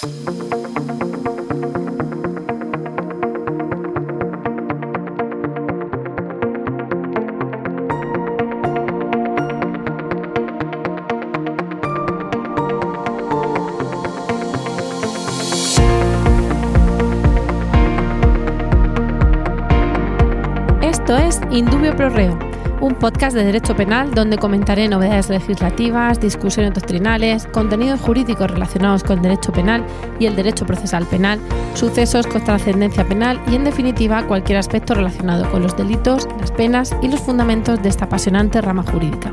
Esto es Indubio Pro Reo, un podcast de derecho penal donde comentaré novedades legislativas, discusiones doctrinales, contenidos jurídicos relacionados con el derecho penal y el derecho procesal penal, sucesos con trascendencia penal y, en definitiva, cualquier aspecto relacionado con los delitos, las penas y los fundamentos de esta apasionante rama jurídica.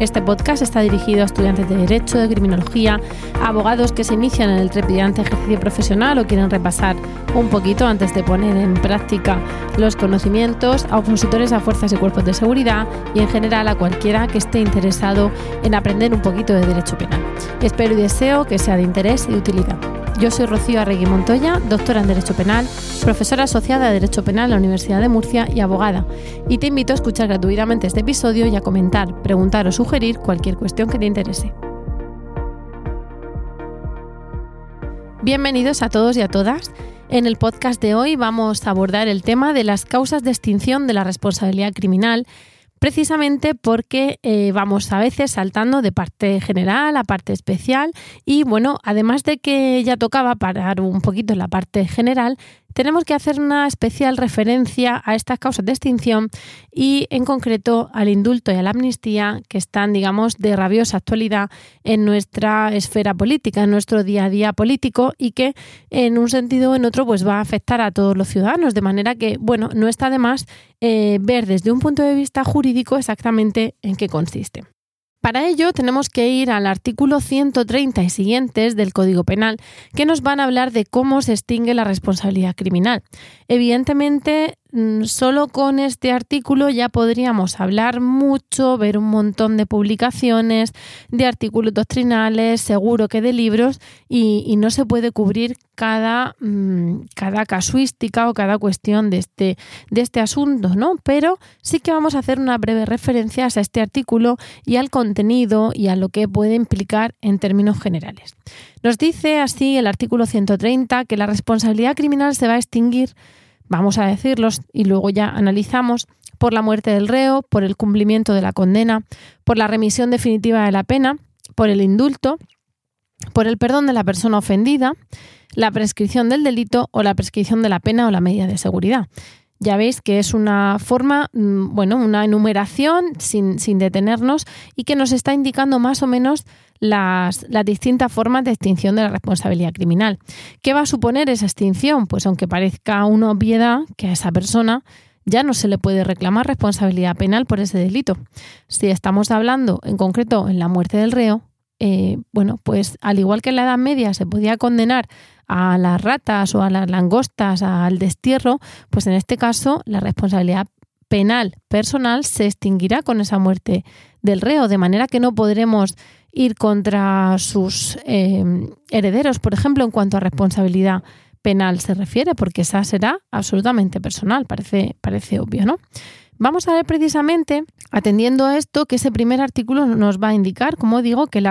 Este podcast está dirigido a estudiantes de Derecho, de Criminología, a abogados que se inician en el trepidante ejercicio profesional o quieren repasar un poquito antes de poner en práctica los conocimientos, a opositores a fuerzas y cuerpos de seguridad y en general a cualquiera que esté interesado en aprender un poquito de Derecho Penal. Espero y deseo que sea de interés y utilidad. Yo soy Rocío Arregui Montoya, doctora en Derecho Penal, profesora asociada de Derecho Penal en la Universidad de Murcia y abogada, y te invito a escuchar gratuitamente este episodio y a comentar, preguntar o sugerir cualquier cuestión que te interese. Bienvenidos a todos y a todas. En el podcast de hoy vamos a abordar el tema de las causas de extinción de la responsabilidad criminal precisamente porque eh, vamos a veces saltando de parte general a parte especial y bueno, además de que ya tocaba parar un poquito en la parte general, tenemos que hacer una especial referencia a estas causas de extinción y en concreto al indulto y a la amnistía que están, digamos, de rabiosa actualidad en nuestra esfera política, en nuestro día a día político y que en un sentido o en otro pues va a afectar a todos los ciudadanos, de manera que, bueno, no está de más eh, ver desde un punto de vista jurídico exactamente en qué consiste. Para ello tenemos que ir al artículo 130 y siguientes del Código Penal, que nos van a hablar de cómo se extingue la responsabilidad criminal. Evidentemente, solo con este artículo ya podríamos hablar mucho, ver un montón de publicaciones, de artículos doctrinales, seguro que de libros, y, no se puede cubrir cada, mm, cada casuística o cada cuestión de este, de este asunto, ¿no? Pero sí que vamos a hacer una breve referencia a este artículo y al contenido y a lo que puede implicar en términos generales. Nos dice así el artículo 130 que la responsabilidad criminal se va a extinguir vamos a decirlos y luego ya analizamos, por la muerte del reo, por el cumplimiento de la condena, por la remisión definitiva de la pena, por el indulto, por el perdón de la persona ofendida, la prescripción del delito o la prescripción de la pena o la medida de seguridad. Ya veis que es una forma, mm, bueno, una enumeración sin, sin detenernos y que nos está indicando más o menos las, distintas formas de extinción de la responsabilidad criminal. ¿Qué va a suponer esa extinción? Pues aunque parezca una obviedad que a esa persona ya no se le puede reclamar responsabilidad penal por ese delito. Si estamos hablando en concreto en la muerte del reo, eh, bueno, pues al igual que en la Edad Media se podía condenar a las ratas o a las langostas al destierro, pues en este caso la responsabilidad penal personal se extinguirá con esa muerte del reo, de manera que no podremos ir contra sus eh, herederos, por ejemplo, en cuanto a responsabilidad penal se refiere, porque esa será absolutamente personal, parece, parece obvio, ¿no? Vamos a ver precisamente, atendiendo a esto, que ese primer artículo nos va a indicar, como digo, que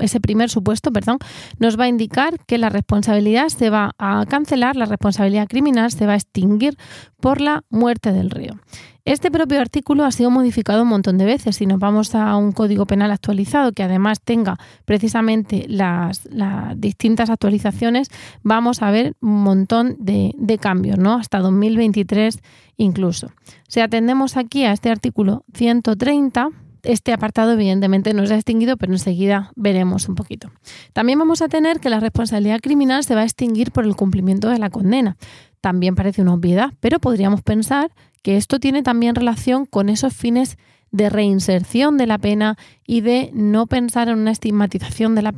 ese primer supuesto, perdón, nos va a indicar que la responsabilidad se va a cancelar, la responsabilidad criminal se va a extinguir por la muerte del río. Este propio artículo ha sido modificado un montón de veces. Si nos vamos a un código penal actualizado que además tenga precisamente las, distintas actualizaciones, vamos a ver un montón de, de cambios, ¿no? Hasta 2023 incluso. Si atendemos aquí a este artículo 130, este apartado evidentemente no se ha extinguido, pero enseguida veremos un poquito. También vamos a tener que la responsabilidad criminal se va a extinguir por el cumplimiento de la condena. También parece una obviedad, pero podríamos pensar que esto tiene también relación con esos fines de reinserción de la pena y de no pensar en una estigmatización de la,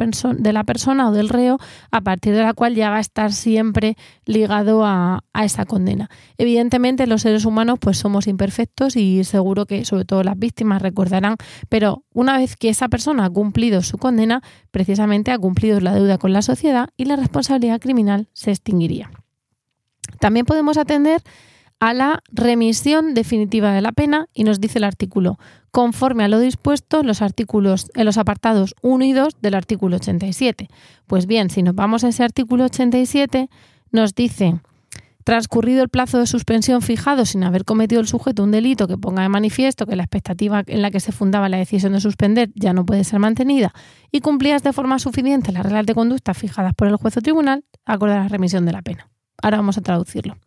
persona o del reo a partir de la cual ya va a estar siempre ligado a, a, esa condena. Evidentemente los seres humanos pues somos imperfectos y seguro que sobre todo las víctimas recordarán, pero una vez que esa persona ha cumplido su condena, precisamente ha cumplido la deuda con la sociedad y la responsabilidad criminal se extinguiría. También podemos atender a la remisión definitiva de la pena y nos dice el artículo, conforme a lo dispuesto en los artículos en los apartados 1 y 2 del artículo 87. Pues bien, si nos vamos a ese artículo 87, nos dice Transcurrido el plazo de suspensión fijado sin haber cometido el sujeto un delito que ponga de manifiesto que la expectativa en la que se fundaba la decisión de suspender ya no puede ser mantenida y cumplidas de forma suficiente las reglas de conducta fijadas por el juez o tribunal, acorde la remisión de la pena. Ahora vamos a traducirlo.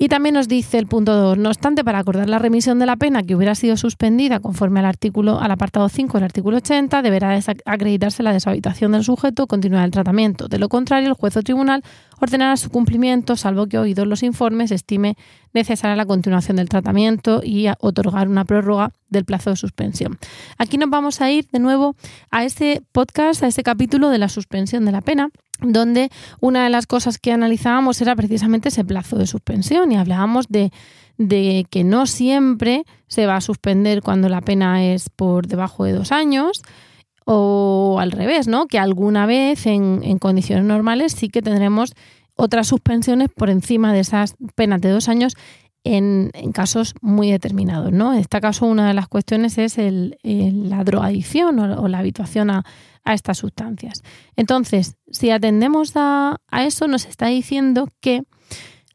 Y también nos dice el punto 2, no obstante, para acordar la remisión de la pena que hubiera sido suspendida conforme al artículo al apartado 5 del artículo 80, deberá acreditarse la deshabitación del sujeto, continuar el tratamiento. De lo contrario, el juez o tribunal ordenará su cumplimiento, salvo que oídos los informes estime necesaria la continuación del tratamiento y otorgar una prórroga del plazo de suspensión. Aquí nos vamos a ir de nuevo a ese podcast, a ese capítulo de la suspensión de la pena donde una de las cosas que analizábamos era precisamente ese plazo de suspensión y hablábamos de, que no siempre se va a suspender cuando la pena es por debajo de dos años o al revés, ¿no? Que alguna vez en, condiciones normales sí que tendremos otras suspensiones por encima de esas penas de dos años en, casos muy determinados, ¿no? En este caso una de las cuestiones es la drogadicción o la habituación a estas sustancias. Entonces, si atendemos a, eso, nos está diciendo que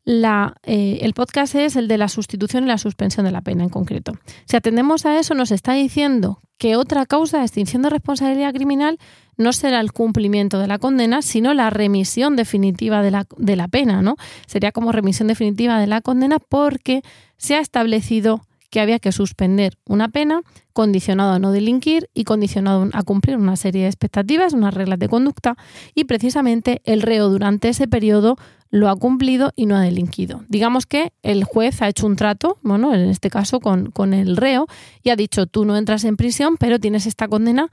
eh, el podcast es el de la sustitución y la suspensión de la pena en concreto. Si atendemos a eso, nos está diciendo que otra causa de extinción de responsabilidad criminal no será el cumplimiento de la condena, sino la remisión definitiva de la, de la pena, ¿no? Sería como remisión definitiva de la condena porque se ha establecido que había que suspender una pena condicionado a no delinquir y condicionado a cumplir una serie de expectativas, unas reglas de conducta, y precisamente el reo durante ese periodo lo ha cumplido y no ha delinquido. Digamos que el juez ha hecho un trato, bueno, en este caso con, con el reo, y ha dicho tú no entras en prisión, pero tienes esta condena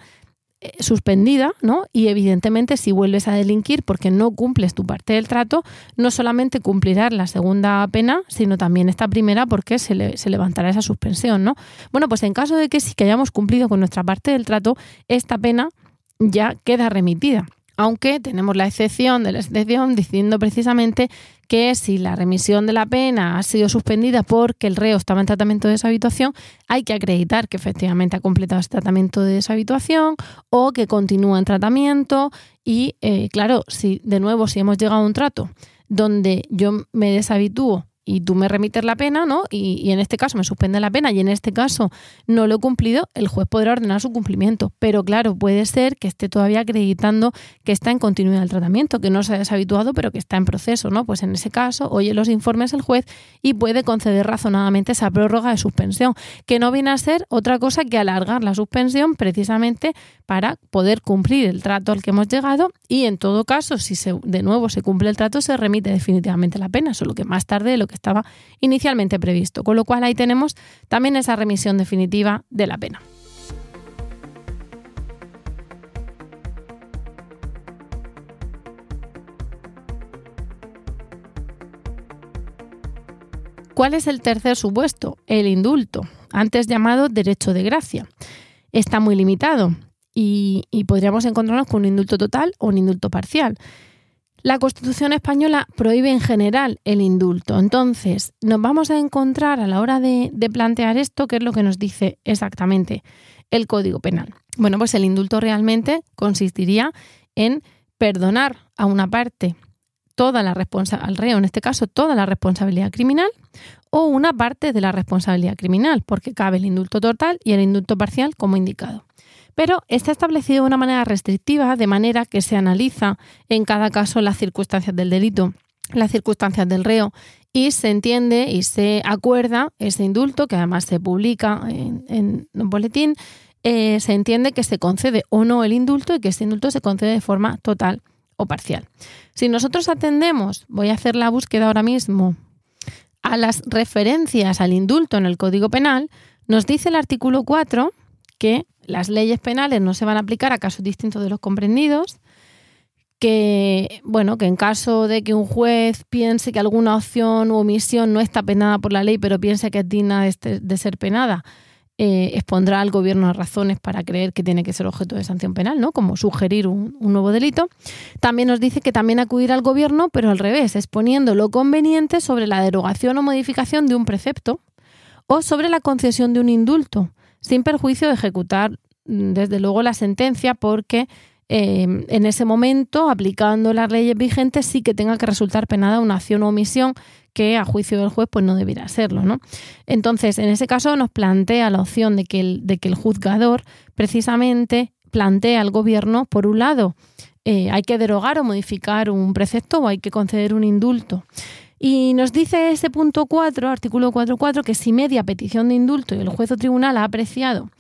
eh, suspendida, ¿no? Y evidentemente si vuelves a delinquir porque no cumples tu parte del trato, no solamente cumplirás la segunda pena, sino también esta primera porque se, se levantará esa suspensión, ¿no? Bueno, pues en caso de que sí que hayamos cumplido con nuestra parte del trato, esta pena ya queda remitida aunque tenemos la excepción de la excepción diciendo precisamente que si la remisión de la pena ha sido suspendida porque el reo estaba en tratamiento de deshabituación, hay que acreditar que efectivamente ha completado ese tratamiento de deshabituación o que continúa en tratamiento. Y, eh, claro, si de nuevo, si hemos llegado a un trato donde yo me deshabitúo y tú me remites la pena, ¿no? Y, en este caso me suspende la pena y en este caso no lo he cumplido, el juez podrá ordenar su cumplimiento. Pero claro, puede ser que esté todavía acreditando que está en continuidad del tratamiento, que no se ha deshabituado, pero que está en proceso, ¿no? Pues en ese caso, oye los informes el juez y puede conceder razonadamente esa prórroga de suspensión, que no viene a ser otra cosa que alargar la suspensión precisamente para poder cumplir el trato al que hemos llegado y en todo caso, si se, de nuevo se cumple el trato, se remite definitivamente la pena, solo que más tarde de lo que estaba inicialmente previsto. Con lo cual ahí tenemos también esa remisión definitiva de la pena. ¿Cuál es el tercer supuesto? El indulto, antes llamado derecho de gracia. Está muy limitado y, y podríamos encontrarnos con un indulto total o un indulto parcial. La Constitución española prohíbe en general el indulto. Entonces, nos vamos a encontrar a la hora de, plantear esto, qué es lo que nos dice exactamente el Código Penal. Bueno, pues el indulto realmente consistiría en perdonar a una parte toda la responsabilidad, al reo en este caso, toda la responsabilidad criminal o una parte de la responsabilidad criminal, porque cabe el indulto total y el indulto parcial como indicado pero está establecido de una manera restrictiva, de manera que se analiza en cada caso las circunstancias del delito, las circunstancias del reo y se entiende y se acuerda ese indulto, que además se publica en, un boletín, eh, se entiende que se concede o no el indulto y que ese indulto se concede de forma total o parcial. Si nosotros atendemos, voy a hacer la búsqueda ahora mismo, a las referencias al indulto en el Código Penal, nos dice el artículo 4 que las leyes penales no se van a aplicar a casos distintos de los comprendidos, que bueno, que en caso de que un juez piense que alguna opción u omisión no está penada por la ley, pero piense que es digna de, este, ser penada, eh, expondrá al gobierno razones para creer que tiene que ser objeto de sanción penal, ¿no? Como sugerir un, nuevo delito. También nos dice que también acudirá al gobierno, pero al revés, exponiendo lo conveniente sobre la derogación o modificación de un precepto o sobre la concesión de un indulto, sin perjuicio de ejecutar mm, desde luego la sentencia porque eh, en ese momento, aplicando las leyes vigentes, sí que tenga que resultar penada una acción o omisión que a juicio del juez pues no debiera serlo. ¿no? Entonces, en ese caso nos plantea la opción de que el, de que el juzgador precisamente plantea al gobierno, por un lado, eh, hay que derogar o modificar un precepto o hay que conceder un indulto. Y nos dice ese punto 4, artículo 4.4, que si media petición de indulto y el juez o tribunal ha apreciado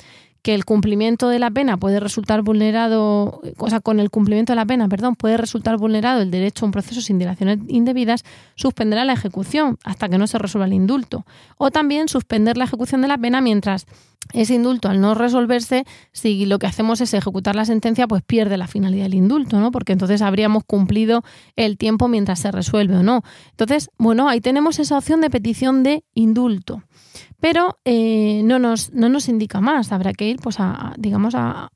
que el cumplimiento de la pena puede resultar vulnerado, o sea, con el cumplimiento de la pena, perdón, puede resultar vulnerado el derecho a un proceso sin dilaciones indebidas, suspenderá la ejecución hasta que no se resuelva el indulto. O también suspender la ejecución de la pena mientras ese indulto, al no resolverse, si lo que hacemos es ejecutar la sentencia, pues pierde la finalidad del indulto, ¿no? Porque entonces habríamos cumplido el tiempo mientras se resuelve o no. Entonces, bueno, ahí tenemos esa opción de petición de indulto pero eh, no, nos, no nos indica más. Habrá que ir, pues, a, digamos, a,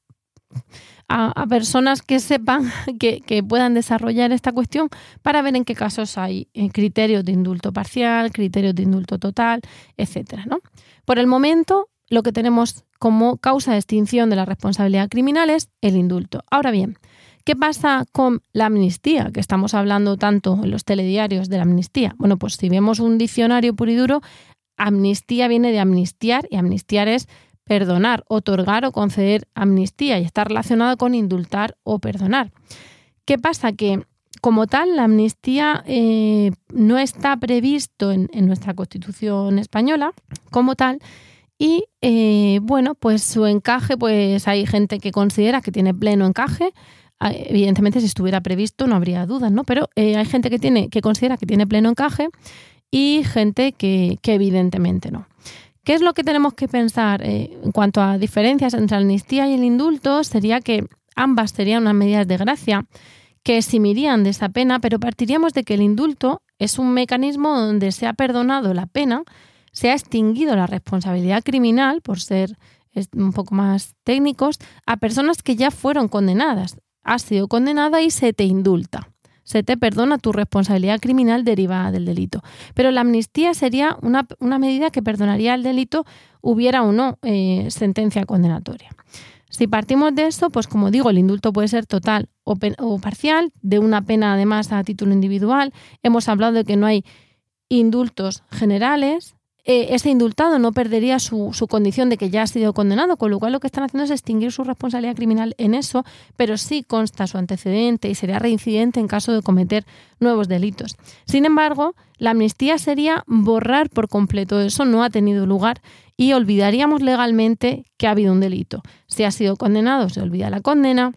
a, personas que sepan que, que, puedan desarrollar esta cuestión para ver en qué casos hay eh, criterios de indulto parcial, criterios de indulto total, etcétera. ¿no? Por el momento, lo que tenemos como causa de extinción de la responsabilidad criminal es el indulto. Ahora bien, ¿qué pasa con la amnistía? Que estamos hablando tanto en los telediarios de la amnistía. Bueno, pues si vemos un diccionario puro y duro, amnistía viene de amnistiar y amnistiar es perdonar, otorgar o conceder amnistía y está relacionado con indultar o perdonar. ¿Qué pasa? Que como tal, la amnistía eh, no está previsto en, nuestra Constitución española como tal y eh, bueno, pues su encaje, pues hay gente que considera que tiene pleno encaje. Ah, evidentemente, si estuviera previsto no habría dudas, ¿no? Pero eh, hay gente que tiene que considera que tiene pleno encaje y gente que, evidentemente no. ¿Qué es lo que tenemos que pensar eh, en cuanto a diferencias entre la amnistía y el indulto? Sería que ambas serían unas medidas de gracia que eximirían de esa pena, pero partiríamos de que el indulto es un mecanismo donde se ha perdonado la pena, se ha extinguido la responsabilidad criminal, por ser un poco más técnicos, a personas que ya fueron condenadas. Has sido condenada y se te indulta se te perdona tu responsabilidad criminal derivada del delito. Pero la amnistía sería una, medida que perdonaría el delito, hubiera o no eh, sentencia condenatoria. Si partimos de eso, pues como digo, el indulto puede ser total o, o parcial, de una pena además a título individual. Hemos hablado de que no hay indultos generales, eh, ese indultado no perdería su, condición de que ya ha sido condenado, con lo cual lo que están haciendo es extinguir su responsabilidad criminal en eso, pero sí consta su antecedente y sería reincidente en caso de cometer nuevos delitos. Sin embargo, la amnistía sería borrar por completo eso, no ha tenido lugar y olvidaríamos legalmente que ha habido un delito. Si ha sido condenado, se olvida la condena,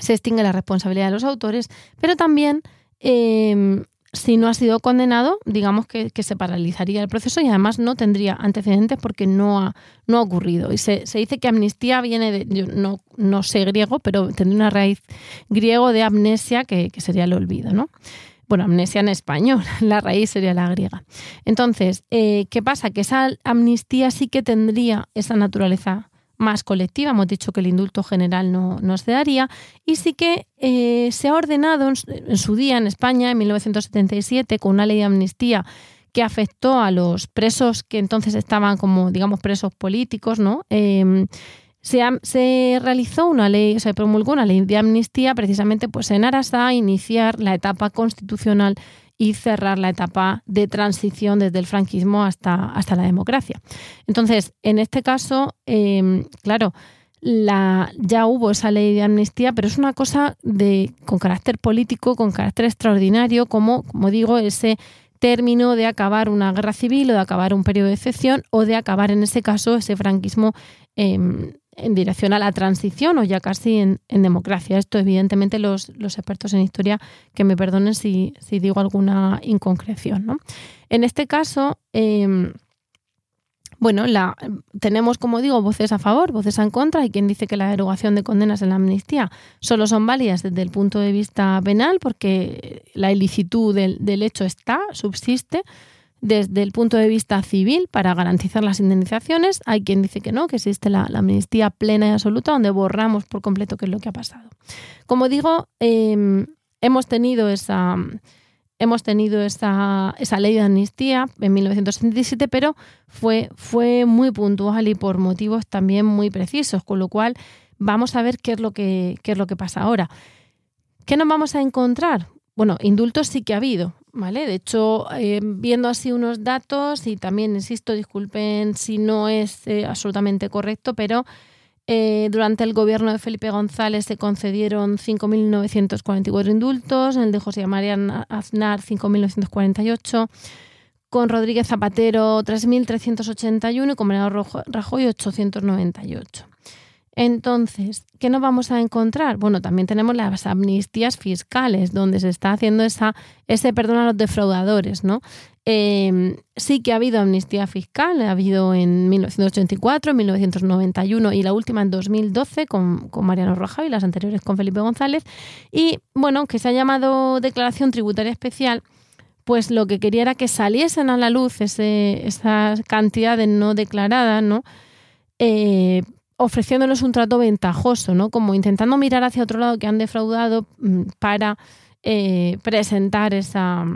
se extingue la responsabilidad de los autores, pero también eh, si no ha sido condenado, digamos que, se paralizaría el proceso y además no tendría antecedentes porque no ha, no ha ocurrido. Y se, dice que amnistía viene de, yo no, no sé griego, pero tendría una raíz griego de amnesia, que, sería el olvido, ¿no? Bueno, amnesia en español, la raíz sería la griega. Entonces, eh, ¿qué pasa? Que esa amnistía sí que tendría esa naturaleza más colectiva. Hemos dicho que el indulto general no, no se daría. Y sí que eh, se ha ordenado en, su día en España, en 1977, con una ley de amnistía que afectó a los presos que entonces estaban como, digamos, presos políticos, ¿no? Em, se, se, realizó una ley, se promulgó una ley de amnistía precisamente pues en aras a iniciar la etapa constitucional y cerrar la etapa de transición desde el franquismo hasta, hasta la democracia. Entonces, en este caso, em, claro, la, ya hubo esa ley de amnistía, pero es una cosa de, con carácter político, con carácter extraordinario, como, como digo, ese término de acabar una guerra civil o de acabar un periodo de excepción o de acabar en ese caso ese franquismo eh, en dirección a la transición o ya casi en, democracia. Esto, evidentemente, los, expertos en historia que me perdonen si, digo alguna inconcreción. ¿no? En este caso, em, bueno, la, tenemos, como digo, voces a favor, voces en contra. Hay quien dice que la derogación de condenas en la amnistía solo son válidas desde el punto de vista penal porque la ilicitud del, del hecho está, subsiste desde el punto de vista civil para garantizar las indemnizaciones. Hay quien dice que no, que existe la, amnistía plena y absoluta donde borramos por completo qué es lo que ha pasado. Como digo, em, hemos tenido esa hemos tenido esa, esa, ley de amnistía en 1977, pero fue, fue muy puntual y por motivos también muy precisos, con lo cual vamos a ver qué es lo que, qué es lo que pasa ahora. ¿Qué nos vamos a encontrar? Bueno, indultos sí que ha habido, ¿vale? De hecho, eh, viendo así unos datos, y también, insisto, disculpen si no es eh, absolutamente correcto, pero eh, durante el gobierno de Felipe González se concedieron 5.944 indultos, el de José María Aznar 5.948, con Rodríguez Zapatero 3.381 y con Mariano Rajoy 898. Entonces, ¿qué nos vamos a encontrar? Bueno, también tenemos las amnistías fiscales, donde se está haciendo esa, ese perdón a los defraudadores, ¿no? Em, sí que ha habido amnistía fiscal, ha habido en 1984, 1991 y la última en 2012 con, con Mariano Roja y las anteriores con Felipe González. Y bueno, que se ha llamado declaración tributaria especial, pues lo que quería era que saliesen a la luz ese, esa cantidad no declarada, ¿no? Eh, ofreciéndoles un trato ventajoso, ¿no? Como intentando mirar hacia otro lado que han defraudado mm, para eh, presentar esa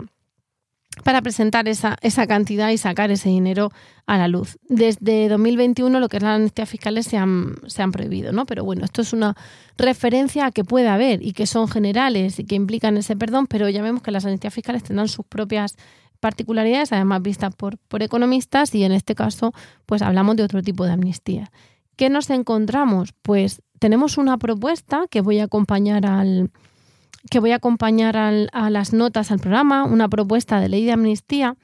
para presentar esa, esa, cantidad y sacar ese dinero a la luz. Desde 2021 lo que es las amnistías fiscales se han, se han prohibido, ¿no? Pero bueno, esto es una referencia a que puede haber y que son generales y que implican ese perdón, pero ya vemos que las amnistías fiscales tendrán sus propias particularidades, además vistas por, por economistas, y en este caso, pues hablamos de otro tipo de amnistía. ¿Qué nos encontramos? Pues tenemos una propuesta que voy a acompañar al que voy a acompañar a las notas al programa, una propuesta de ley de amnistía,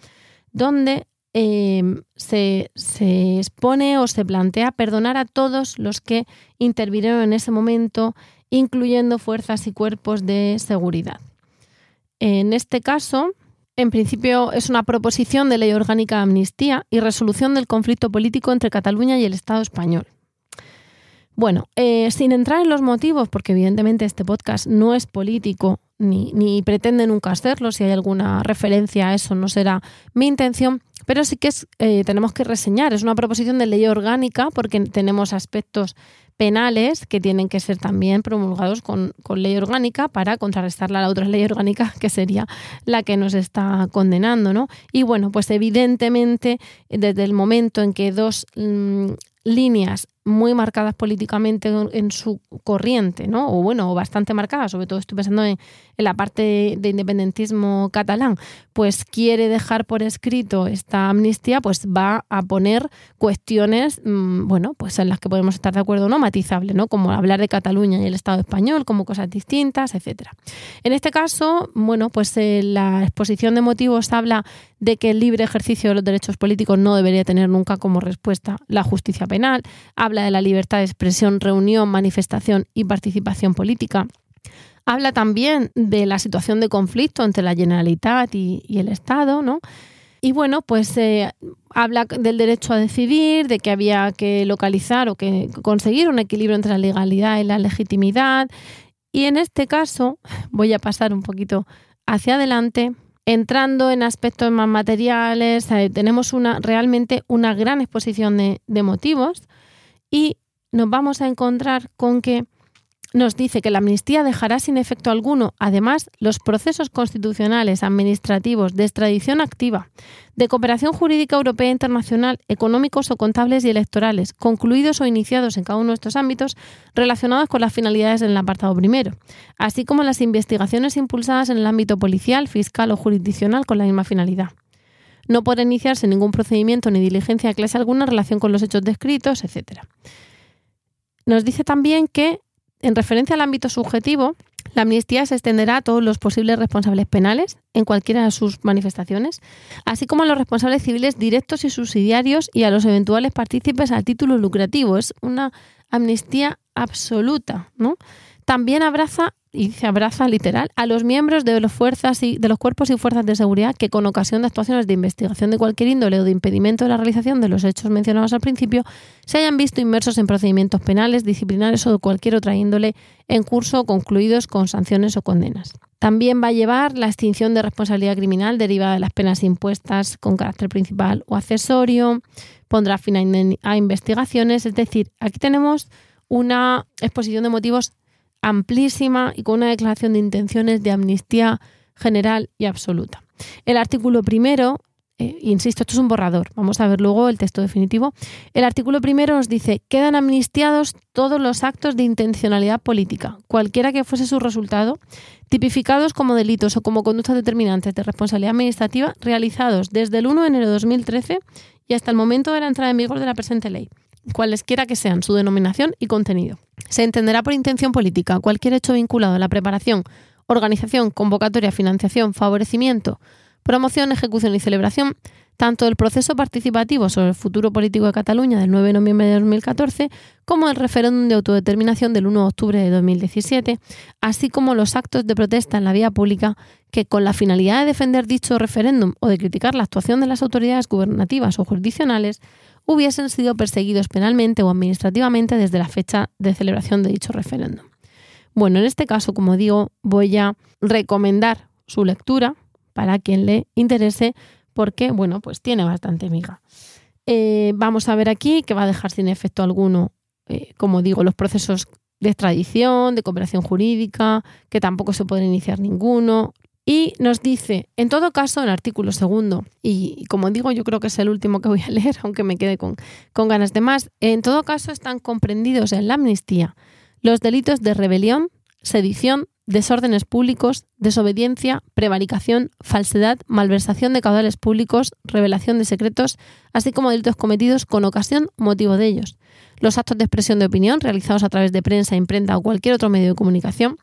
donde em, se, se, expone o se plantea perdonar a todos los que intervinieron en ese momento, incluyendo fuerzas y cuerpos de seguridad. En este caso, en principio es una proposición de ley orgánica de amnistía y resolución del conflicto político entre Cataluña y el Estado español. Bueno, eh, sin entrar en los motivos, porque evidentemente este podcast no es político ni, pretende nunca hacerlo, si hay alguna referencia a eso no será mi intención, pero sí que es, eh, tenemos que reseñar, es una proposición de ley orgánica porque tenemos aspectos penales que tienen que ser también promulgados con, ley orgánica para contrarrestar a la otra ley orgánica que sería la que nos está condenando, ¿no? Y bueno, pues evidentemente desde el momento en que dos mm, líneas muy marcadas políticamente en su corriente, ¿no? O bueno, bastante marcadas, sobre todo estoy pensando en, la parte de independentismo catalán, pues quiere dejar por escrito esta amnistía, pues va a poner cuestiones, mm, bueno, pues en las que podemos estar de acuerdo o no, matizables, ¿no? Como hablar de Cataluña y el Estado español como cosas distintas, etcétera. En este caso, bueno, pues eh, la exposición de motivos habla de que el libre ejercicio de los derechos políticos no debería tener nunca como respuesta la justicia penal, habla de la libertad de expresión, reunión, manifestación y participación política. Habla también de la situación de conflicto entre la Generalitat y, el Estado, ¿no? Y bueno, pues eh, habla del derecho a decidir, de que había que localizar o que conseguir un equilibrio entre la legalidad y la legitimidad. Y en este caso, voy a pasar un poquito hacia adelante, entrando en aspectos más materiales, eh, tenemos una, realmente una gran exposición de motivos y nos vamos a encontrar con que nos dice que la amnistía dejará sin efecto alguno, además, los procesos constitucionales, administrativos, de extradición activa, de cooperación jurídica europea e internacional, económicos o contables y electorales, concluidos o iniciados en cada uno de estos ámbitos relacionados con las finalidades del apartado primero, así como las investigaciones impulsadas en el ámbito policial, fiscal o jurisdiccional con la misma finalidad. No puede iniciarse ningún procedimiento ni diligencia de clase alguna en relación con los hechos descritos, etc. Nos dice también que en referencia al ámbito subjetivo, la amnistía se extenderá a todos los posibles responsables penales en cualquiera de sus manifestaciones, así como a los responsables civiles directos y subsidiarios y a los eventuales partícipes a título lucrativo. Es una amnistía absoluta, ¿no? También abraza y se abraza literal a los miembros de los fuerzas y de los cuerpos y fuerzas de seguridad que con ocasión de actuaciones de investigación de cualquier índole o de impedimento de la realización de los hechos mencionados al principio se hayan visto inmersos en procedimientos penales, disciplinares o de cualquier otra índole en curso o concluidos con sanciones o condenas. También va a llevar la extinción de responsabilidad criminal derivada de las penas impuestas con carácter principal o accesorio, pondrá fin a, investigaciones, es decir, aquí tenemos una exposición de motivos amplísima y con una declaración de intenciones de amnistía general y absoluta. El artículo primero eh, insisto, esto es un borrador, vamos a ver luego el texto definitivo. El artículo primero nos dice, quedan amnistiados todos los actos de intencionalidad política, cualquiera que fuese su resultado, tipificados como delitos o como conductas determinantes de responsabilidad administrativa realizados desde el 1 de enero de 2013 y hasta el momento de la entrada en vigor de la presente ley, cualesquiera que sean su denominación y contenido. Se entenderá por intención política cualquier hecho vinculado a la preparación, organización, convocatoria, financiación, favorecimiento, promoción, ejecución y celebración tanto del proceso participativo sobre el futuro político de Cataluña del 9 de noviembre de 2014 como el referéndum de autodeterminación del 1 de octubre de 2017, así como los actos de protesta en la vía pública que con la finalidad de defender dicho referéndum o de criticar la actuación de las autoridades gubernativas o jurisdiccionales hubiesen sido perseguidos penalmente o administrativamente desde la fecha de celebración de dicho referéndum. Bueno, en este caso, como digo, voy a recomendar su lectura para quien le interese, porque, bueno, pues tiene bastante miga. Eh, vamos a ver aquí que va a dejar sin efecto alguno, eh, como digo, los procesos de extradición, de cooperación jurídica, que tampoco se puede iniciar ninguno. Y nos dice, en todo caso, en el artículo segundo, y como digo, yo creo que es el último que voy a leer, aunque me quede con, con ganas de más, en todo caso están comprendidos en la amnistía los delitos de rebelión, sedición, desórdenes públicos, desobediencia, prevaricación, falsedad, malversación de caudales públicos, revelación de secretos, así como delitos cometidos con ocasión o motivo de ellos. Los actos de expresión de opinión realizados a través de prensa, imprenta o cualquier otro medio de comunicación.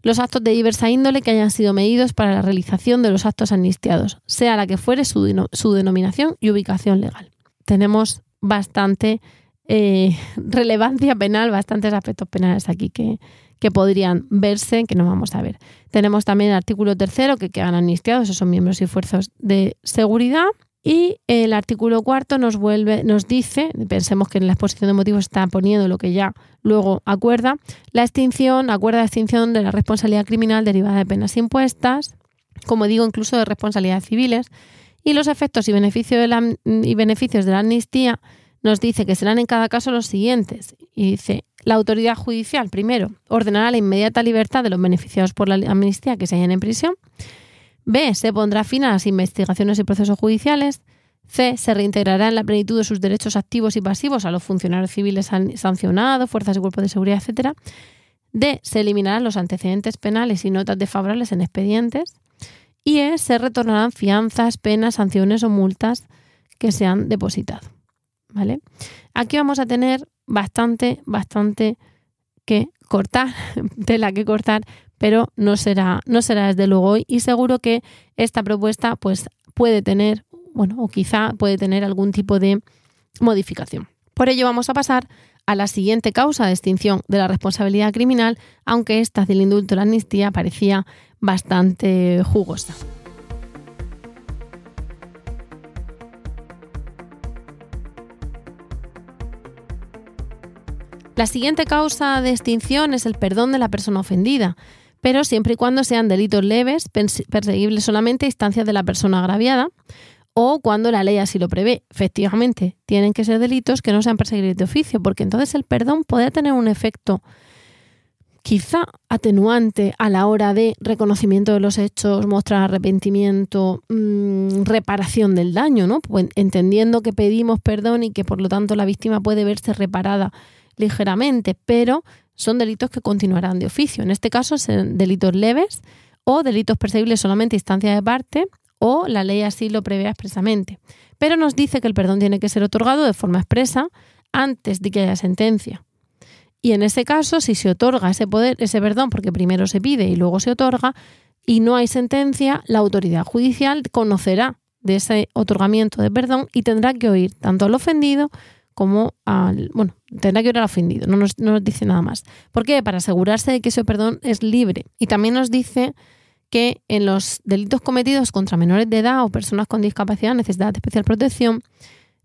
Los actos de diversa índole que hayan sido medidos para la realización de los actos amnistiados, sea la que fuere su, su denominación y ubicación legal. Tenemos bastante eh, relevancia penal, bastantes aspectos penales aquí que, que podrían verse, que no vamos a ver. Tenemos también el artículo tercero, que quedan amnistiados, esos son miembros y fuerzas de seguridad. Y el artículo cuarto nos vuelve, nos dice, pensemos que en la exposición de motivos está poniendo lo que ya luego acuerda, la extinción, acuerda la extinción de la responsabilidad criminal derivada de penas impuestas, como digo, incluso de responsabilidades civiles, y los efectos y beneficios de la, y beneficios de la amnistía nos dice que serán en cada caso los siguientes. Y dice, la autoridad judicial, primero, ordenará la inmediata libertad de los beneficiados por la amnistía que se hallen en prisión. B. Se pondrá fin a las investigaciones y procesos judiciales. C. Se reintegrará en la plenitud de sus derechos activos y pasivos a los funcionarios civiles sancionados, fuerzas y cuerpos de seguridad, etc. D. Se eliminarán los antecedentes penales y notas desfavorables en expedientes. Y E. Se retornarán fianzas, penas, sanciones o multas que se han depositado. ¿Vale? Aquí vamos a tener bastante, bastante que cortar, tela que cortar, pero no será, no será desde luego hoy y seguro que esta propuesta pues puede tener, bueno, o quizá puede tener algún tipo de modificación. Por ello vamos a pasar a la siguiente causa de extinción de la responsabilidad criminal, aunque esta del indulto de la amnistía parecía bastante jugosa. La siguiente causa de extinción es el perdón de la persona ofendida, pero siempre y cuando sean delitos leves, perseguibles solamente a instancias de la persona agraviada, o cuando la ley así lo prevé. Efectivamente, tienen que ser delitos que no sean perseguibles de oficio, porque entonces el perdón puede tener un efecto quizá atenuante a la hora de reconocimiento de los hechos, mostrar arrepentimiento, mm, reparación del daño, ¿no? Pues entendiendo que pedimos perdón y que por lo tanto la víctima puede verse reparada ligeramente, pero son delitos que continuarán de oficio. En este caso, son delitos leves o delitos perseguibles solamente a instancia de parte o la ley así lo prevé expresamente. Pero nos dice que el perdón tiene que ser otorgado de forma expresa antes de que haya sentencia. Y en ese caso, si se otorga ese poder, ese perdón, porque primero se pide y luego se otorga, y no hay sentencia, la autoridad judicial conocerá de ese otorgamiento de perdón y tendrá que oír tanto al ofendido como al, bueno, tendrá que ir al ofendido, no nos, dice nada más. ¿Por qué? Para asegurarse de que ese perdón es libre. Y también nos dice que en los delitos cometidos contra menores de edad o personas con discapacidad, necesidad de especial protección,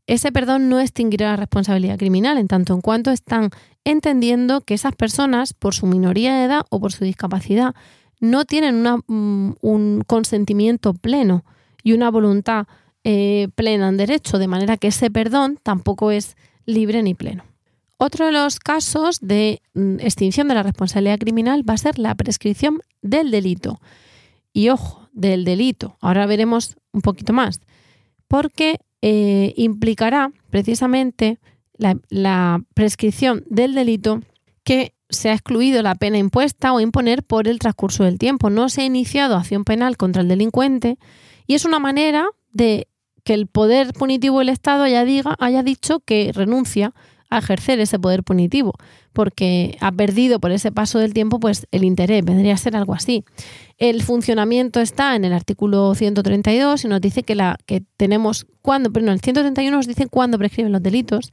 ese perdón no extinguirá la responsabilidad criminal, en tanto en cuanto están entendiendo que esas personas, por su minoría de edad o por su discapacidad, no tienen mm, un consentimiento pleno y una voluntad eh, plena en derecho, de manera que ese perdón tampoco es libre ni pleno. Otro de los casos de mm, extinción de la responsabilidad criminal va a ser la prescripción del delito. Y ojo, del delito. Ahora veremos un poquito más. Porque eh, implicará precisamente la, la prescripción del delito que se ha excluido la pena impuesta o imponer por el transcurso del tiempo. No se ha iniciado acción penal contra el delincuente y es una manera de que el poder punitivo del Estado haya, diga, haya dicho que renuncia a ejercer ese poder punitivo, porque ha perdido por ese paso del tiempo pues el interés, vendría a ser algo así. El funcionamiento está en el artículo 132 y nos dice que la que tenemos cuándo, pero en el 131 nos dice cuándo prescriben los delitos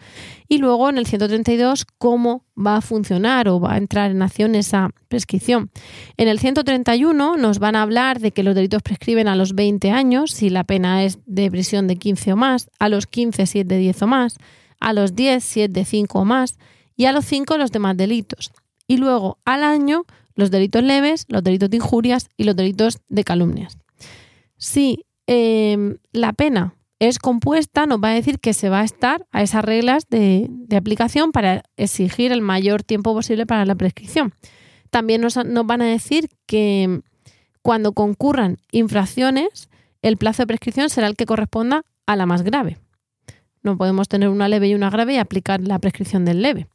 y luego en el 132 cómo va a funcionar o va a entrar en acción esa prescripción. En el 131 nos van a hablar de que los delitos prescriben a los 20 años si la pena es de prisión de 15 o más, a los 15 si es de 10 o más a los 10 si es de 5 o más y a los 5 los demás delitos. Y luego al año los delitos leves, los delitos de injurias y los delitos de calumnias. Si em, la pena es compuesta, nos va a decir que se va a estar a esas reglas de, de aplicación para exigir el mayor tiempo posible para la prescripción. También nos, nos van a decir que cuando concurran infracciones, el plazo de prescripción será el que corresponda a la más grave. No podemos tener una leve y una grave y aplicar la prescripción del leve.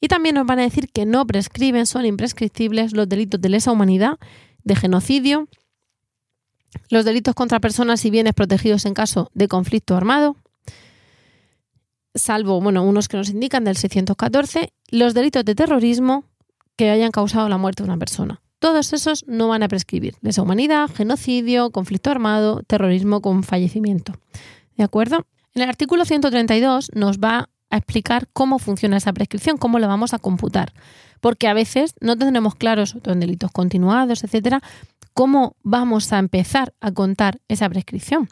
Y también nos van a decir que no prescriben, son imprescriptibles los delitos de lesa humanidad, de genocidio, los delitos contra personas y bienes protegidos en caso de conflicto armado, salvo, bueno, unos que nos indican del 614, los delitos de terrorismo que hayan causado la muerte de una persona. Todos esos no van a prescribir. Lesa humanidad, genocidio, conflicto armado, terrorismo con fallecimiento. ¿De acuerdo? En el artículo 132 nos va a explicar cómo funciona esa prescripción, cómo la vamos a computar, porque a veces no tendremos claros, sobre en delitos continuados, etcétera, cómo vamos a empezar a contar esa prescripción.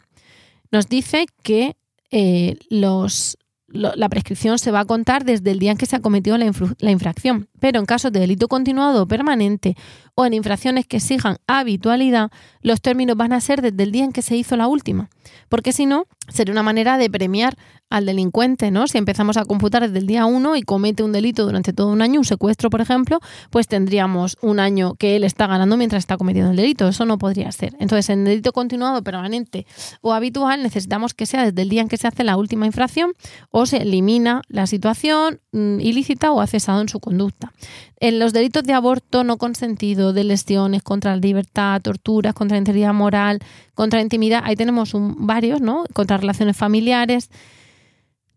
Nos dice que eh, la prescripción se va a contar desde el día en que se ha cometido la, la, infracción, pero en casos de delito continuado o permanente o en infracciones que exijan habitualidad, los términos van a ser desde el día en que se hizo la última, porque si no, sería una manera de premiar al delincuente, ¿no? Si empezamos a computar desde el día 1 y comete un delito durante todo un año, un secuestro, por ejemplo, pues tendríamos un año que él está ganando mientras está cometiendo el delito. Eso no podría ser. Entonces, en delito continuado, permanente o habitual, necesitamos que sea desde el día en que se hace la última infracción o se elimina la situación mm, ilícita o ha cesado en su conducta. En los delitos de aborto no consentido, de lesiones contra la libertad, torturas, contra la integridad moral, contra la intimidad, ahí tenemos un, varios, ¿no? Contra relaciones familiares.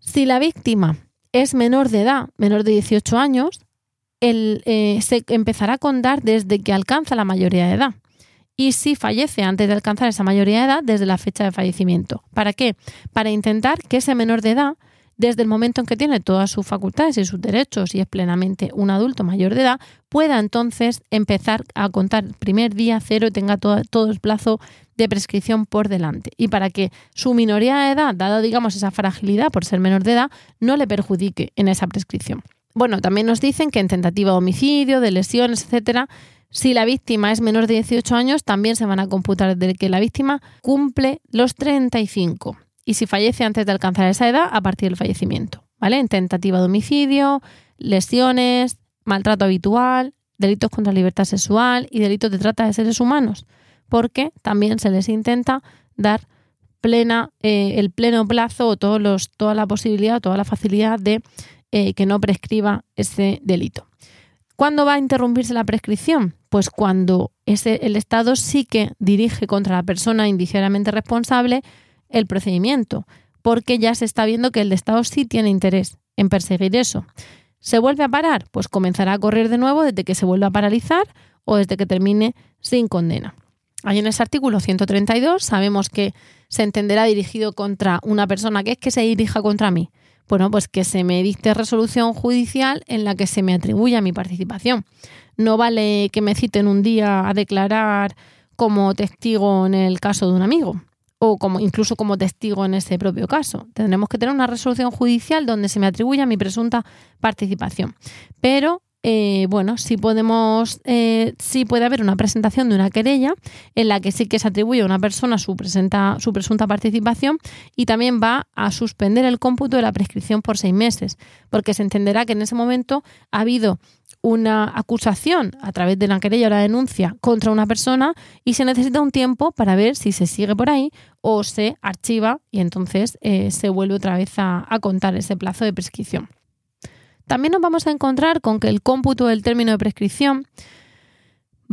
Si la víctima es menor de edad, menor de 18 años, eh, se empezará a contar desde que alcanza la mayoría de edad. Y si fallece antes de alcanzar esa mayoría de edad, desde la fecha de fallecimiento. ¿Para qué? Para intentar que ese menor de edad desde el momento en que tiene todas sus facultades y sus derechos y es plenamente un adulto mayor de edad, pueda entonces empezar a contar primer día cero y tenga todo, todo, el plazo de prescripción por delante. Y para que su minoría de edad, dada digamos esa fragilidad por ser menor de edad, no le perjudique en esa prescripción. Bueno, también nos dicen que en tentativa de homicidio, de lesiones, etcétera, si la víctima es menor de 18 años, también se van a computar desde que la víctima cumple los 35 y si fallece antes de alcanzar esa edad, a partir del fallecimiento. ¿Vale? En tentativa de homicidio, lesiones, maltrato habitual, delitos contra libertad sexual y delitos de trata de seres humanos, porque también se les intenta dar plena, eh, el pleno plazo o todos los, toda la posibilidad, toda la facilidad de eh, que no prescriba ese delito. ¿Cuándo va a interrumpirse la prescripción? Pues cuando ese, el Estado sí que dirige contra la persona indiciariamente responsable el procedimiento, porque ya se está viendo que el Estado sí tiene interés en perseguir eso. ¿Se vuelve a parar? Pues comenzará a correr de nuevo desde que se vuelva a paralizar o desde que termine sin condena. Ahí en ese artículo 132 sabemos que se entenderá dirigido contra una persona. que es que se dirija contra mí? Bueno, pues que se me dicte resolución judicial en la que se me atribuya mi participación. No vale que me citen un día a declarar como testigo en el caso de un amigo o como, incluso como testigo en ese propio caso. Tendremos que tener una resolución judicial donde se me atribuya mi presunta participación. Pero eh, bueno, sí podemos, eh, puede haber una presentación de una querella en la que sí que se atribuye a una persona su, su presunta participación y también va a suspender el cómputo de la prescripción por seis meses, porque se entenderá que en ese momento ha habido una acusación a través de la querella o la denuncia contra una persona y se necesita un tiempo para ver si se sigue por ahí o se archiva y entonces eh, se vuelve otra vez a contar ese plazo de prescripción. También nos vamos a encontrar con que el cómputo del término de prescripción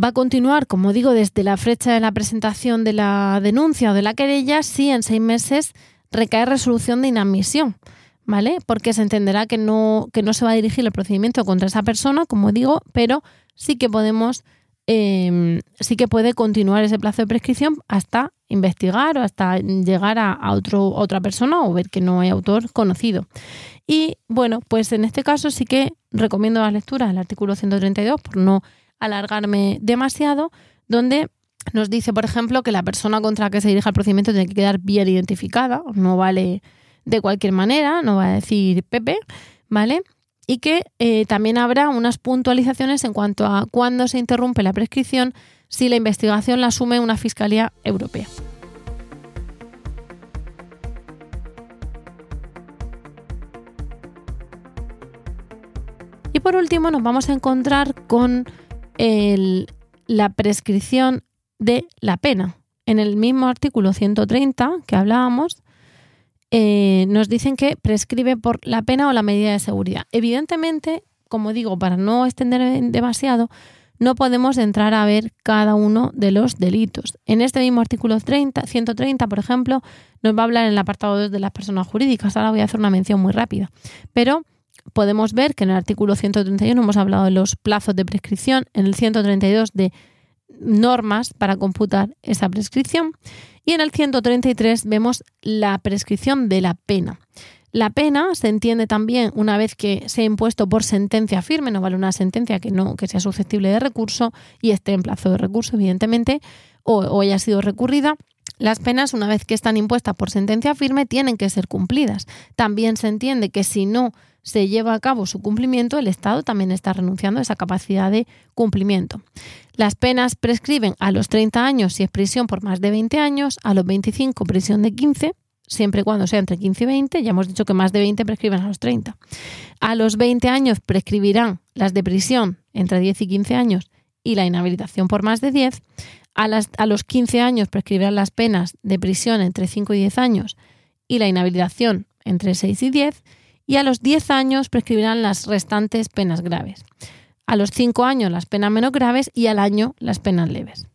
va a continuar, como digo, desde la fecha de la presentación de la denuncia o de la querella si en seis meses recae resolución de inadmisión. ¿Vale? Porque se entenderá que no, que no se va a dirigir el procedimiento contra esa persona, como digo, pero sí que podemos, em, sí que puede continuar ese plazo de prescripción hasta investigar o hasta llegar a, a otra persona o ver que no hay autor conocido. Y bueno, pues en este caso sí que recomiendo la lectura del artículo 132 por no alargarme demasiado, donde nos dice, por ejemplo, que la persona contra la que se dirija el procedimiento tiene que quedar bien identificada, no vale de cualquier manera, no va a decir Pepe, ¿vale? Y que eh, también habrá unas puntualizaciones en cuanto a cuándo se interrumpe la prescripción si la investigación la asume una Fiscalía Europea. Y por último nos vamos a encontrar con la prescripción de la pena. En el mismo artículo 130 que hablábamos, eh, nos dicen que prescribe por la pena o la medida de seguridad. Evidentemente, como digo, para no extender demasiado, no podemos entrar a ver cada uno de los delitos. En este mismo artículo 30, 130, por ejemplo, nos va a hablar en el apartado 2 de las personas jurídicas. Ahora voy a hacer una mención muy rápida. Pero podemos ver que en el artículo 131 hemos hablado de los plazos de prescripción, en el 132 de normas para computar esa prescripción y en el 133 vemos la prescripción de la pena. La pena se entiende también una vez que se ha impuesto por sentencia firme, no vale una sentencia que no que sea susceptible de recurso y esté en plazo de recurso, evidentemente, o, o haya sido recurrida. Las penas, una vez que están impuestas por sentencia firme, tienen que ser cumplidas. También se entiende que si no se lleva a cabo su cumplimiento, el Estado también está renunciando a esa capacidad de cumplimiento. Las penas prescriben a los 30 años si es prisión por más de 20 años, a los 25 prisión de 15, siempre y cuando sea entre 15 y 20, ya hemos dicho que más de 20 prescriben a los 30. A los 20 años prescribirán las de prisión entre 10 y 15 años y la inhabilitación por más de 10. A, las, a los 15 años prescribirán las penas de prisión entre 5 y 10 años y la inhabilitación entre 6 y 10 y a los 10 años prescribirán las restantes penas graves. A los 5 años las penas menos graves y al año las penas leves.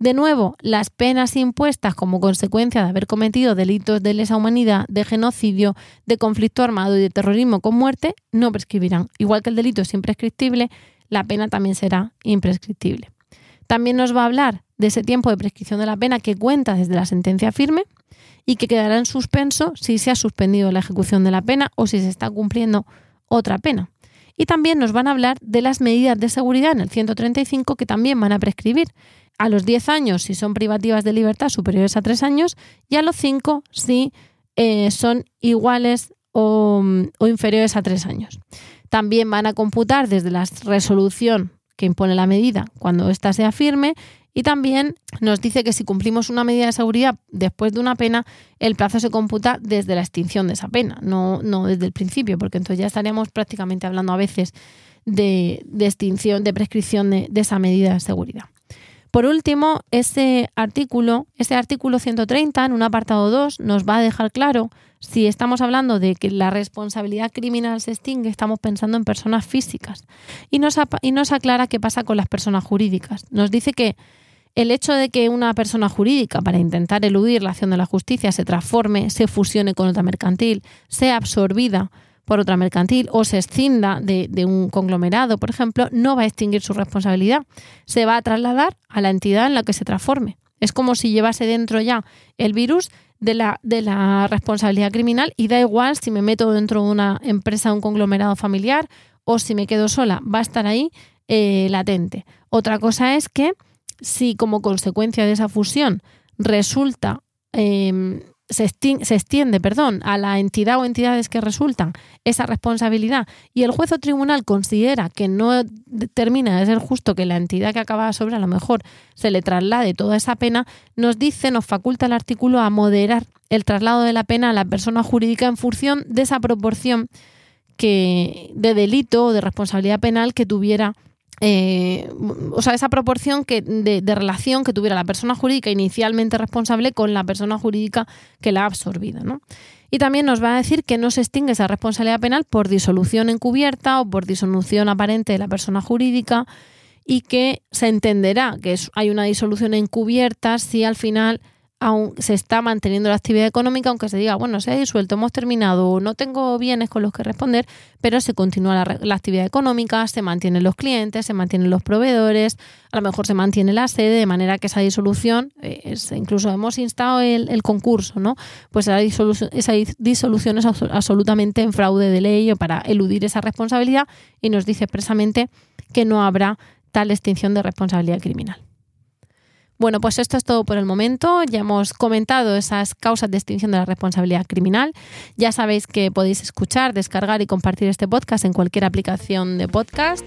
De nuevo, las penas impuestas como consecuencia de haber cometido delitos de lesa humanidad, de genocidio, de conflicto armado y de terrorismo con muerte no prescribirán. Igual que el delito es imprescriptible, la pena también será imprescriptible. También nos va a hablar de ese tiempo de prescripción de la pena que cuenta desde la sentencia firme y que quedará en suspenso si se ha suspendido la ejecución de la pena o si se está cumpliendo otra pena. Y también nos van a hablar de las medidas de seguridad en el 135 que también van a prescribir a los 10 años si son privativas de libertad superiores a 3 años y a los 5 si eh, son iguales o, o inferiores a 3 años. También van a computar desde la resolución que impone la medida cuando ésta sea firme y también nos dice que si cumplimos una medida de seguridad después de una pena, el plazo se computa desde la extinción de esa pena, no, no desde el principio, porque entonces ya estaríamos prácticamente hablando a veces de, extinción, de prescripción de, esa medida de seguridad. Por último, ese artículo, ese artículo 130, en un apartado 2, nos va a dejar claro si estamos hablando de que la responsabilidad criminal se extingue, estamos pensando en personas físicas. Y nos, y nos aclara qué pasa con las personas jurídicas. Nos dice que el hecho de que una persona jurídica, para intentar eludir la acción de la justicia, se transforme, se fusione con otra mercantil, sea absorbida por otra mercantil o se escinda de, un conglomerado, por ejemplo, no va a extinguir su responsabilidad. Se va a trasladar a la entidad en la que se transforme. Es como si llevase dentro ya el virus de la, de la responsabilidad criminal y da igual si me meto dentro de una empresa, un conglomerado familiar o si me quedo sola, va a estar ahí eh, latente. Otra cosa es que si como consecuencia de esa fusión resulta em, se, extiende perdón, a la entidad o entidades que resultan esa responsabilidad. Y el juez o tribunal considera que no termina de ser justo que la entidad que acaba sobre a lo mejor se le traslade toda esa pena, nos dice, nos faculta el artículo a moderar el traslado de la pena a la persona jurídica en función de esa proporción que, de delito o de responsabilidad penal que tuviera eh, o sea, esa proporción que, de, relación que tuviera la persona jurídica inicialmente responsable con la persona jurídica que la ha absorbido. ¿no? Y también nos va a decir que no se extingue esa responsabilidad penal por disolución encubierta o por disolución aparente de la persona jurídica y que se entenderá que hay una disolución encubierta si al final aún se está manteniendo la actividad económica, aunque se diga, bueno, se ha disuelto, hemos terminado, no tengo bienes con los que responder, pero se continúa la, actividad económica, se mantienen los clientes, se mantienen los proveedores, a lo mejor se mantiene la sede, de manera que esa disolución, eh, incluso hemos instado el, concurso, ¿no? Pues disolución, esa disolución es absolutamente en fraude de ley o para eludir esa responsabilidad y nos dice expresamente que no habrá tal extinción de responsabilidad criminal. Bueno, pues esto es todo por el momento. Ya hemos comentado esas causas de extinción de la responsabilidad criminal. Ya sabéis que podéis escuchar, descargar y compartir este podcast en cualquier aplicación de podcast.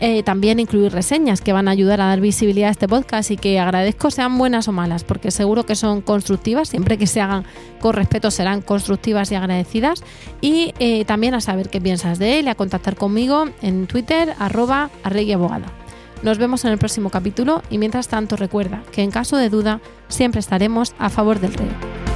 Eh, también incluir reseñas que van a ayudar a dar visibilidad a este podcast y que agradezco sean buenas o malas, porque seguro que son constructivas, siempre que se hagan con respeto serán constructivas y agradecidas. Y eh, también a saber qué piensas de él a contactar conmigo en Twitter, arroba abogada. Nos vemos en el próximo capítulo y mientras tanto recuerda que en caso de duda siempre estaremos a favor del rey.